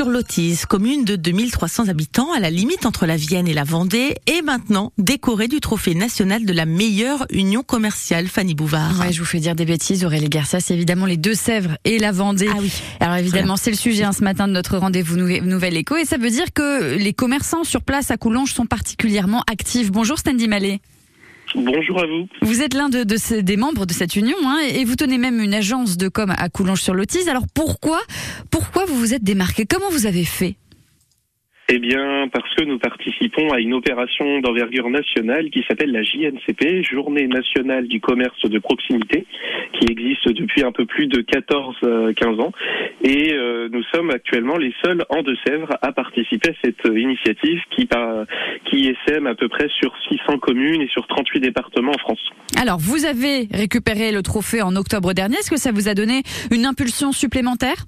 sur l'Otise, commune de 2300 habitants à la limite entre la Vienne et la Vendée, est maintenant décorée du trophée national de la meilleure union commerciale, Fanny Bouvard. Ouais, je vous fais dire des bêtises, Aurélie Garcia, c'est évidemment les Deux-Sèvres et la Vendée. Ah oui. Alors évidemment, c'est le sujet hein, ce matin de notre rendez-vous Nouvelle Écho et ça veut dire que les commerçants sur place à Coulanges sont particulièrement actifs. Bonjour Stanley Mallet. Bonjour à vous. Vous êtes l'un de, des membres de cette union hein, et vous tenez même une agence de com à Coulanges-sur-Lotise. Alors pourquoi, pourquoi vous vous êtes démarqué? Comment vous avez fait? Eh bien, parce que nous participons à une opération d'envergure nationale qui s'appelle la JNCP, Journée nationale du commerce de proximité, qui existe depuis un peu plus de 14-15 euh, ans. Et euh, nous sommes actuellement les seuls en Deux-Sèvres à participer à cette initiative qui, qui essaime à peu près sur 600 communes et sur 38 départements en France. Alors, vous avez récupéré le trophée en octobre dernier. Est-ce que ça vous a donné une impulsion supplémentaire?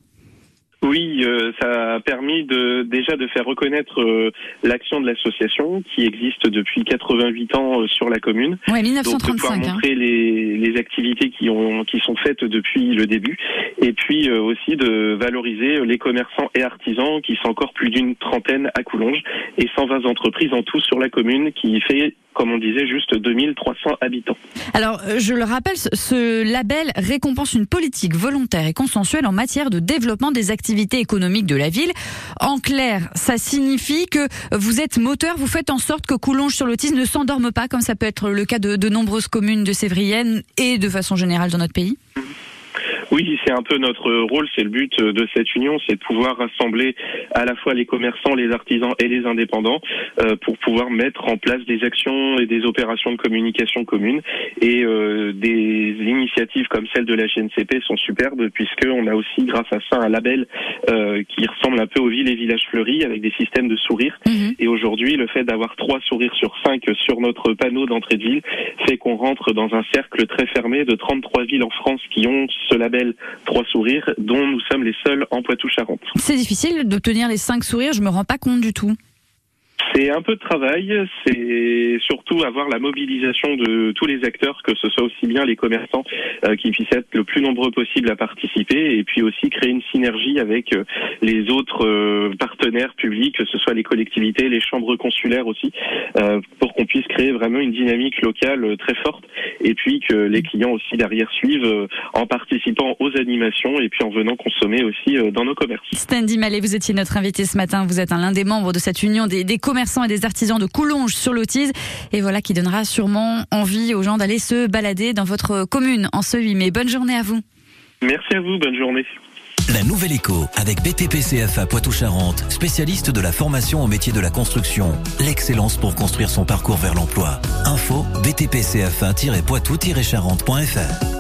Oui, euh, ça a permis de déjà de faire reconnaître euh, l'action de l'association qui existe depuis 88 ans euh, sur la commune. Oui, 1935. Donc, de pouvoir hein. montrer les, les, activités qui ont qui sont faites depuis le début, et puis aussi de valoriser les commerçants et artisans qui sont encore plus d'une trentaine à Coulonges et 120 entreprises en tout sur la commune qui fait comme on disait, juste 2300 habitants. Alors, euh, je le rappelle, ce label récompense une politique volontaire et consensuelle en matière de développement des activités économiques de la ville. En clair, ça signifie que vous êtes moteur, vous faites en sorte que Coulonges-sur-Lotis ne s'endorme pas, comme ça peut être le cas de, de nombreuses communes de Sévrienne et de façon générale dans notre pays oui, c'est un peu notre rôle, c'est le but de cette union, c'est de pouvoir rassembler à la fois les commerçants, les artisans et les indépendants euh, pour pouvoir mettre en place des actions et des opérations de communication communes. Et euh, des initiatives comme celle de la GNCP sont superbes puisqu'on a aussi, grâce à ça, un label euh, qui ressemble un peu aux villes et villages fleuris avec des systèmes de sourires. Mhm. Et aujourd'hui, le fait d'avoir trois sourires sur cinq sur notre panneau d'entrée de ville fait qu'on rentre dans un cercle très fermé de 33 villes en France qui ont ce label Trois Sourires, dont nous sommes les seuls en Poitou-Charentes. C'est difficile d'obtenir les cinq sourires, je me rends pas compte du tout. C'est un peu de travail, c'est surtout avoir la mobilisation de tous les acteurs, que ce soit aussi bien les commerçants qui puissent être le plus nombreux possible à participer, et puis aussi créer une synergie avec euh, les autres euh, partenaires publics, que ce soit les collectivités, les chambres consulaires aussi, pour qu'on puisse créer vraiment une dynamique locale très forte, et puis que les clients aussi derrière suivent en participant aux animations et puis en venant consommer aussi dans nos commerces. Stanley Mallet, vous étiez notre invité ce matin, vous êtes l'un des membres de cette union des, commerçants et des artisans de Coulonges sur l'Autise. Et voilà qui donnera sûrement envie aux gens d'aller se balader dans votre commune 8 mai. Bonne journée à vous. Merci à vous, bonne journée. La Nouvelle Écho avec BTPCFA Poitou-Charentes, spécialiste de la formation au métier de la construction. L'excellence pour construire son parcours vers l'emploi. Info btpcfa-poitou-charentes.fr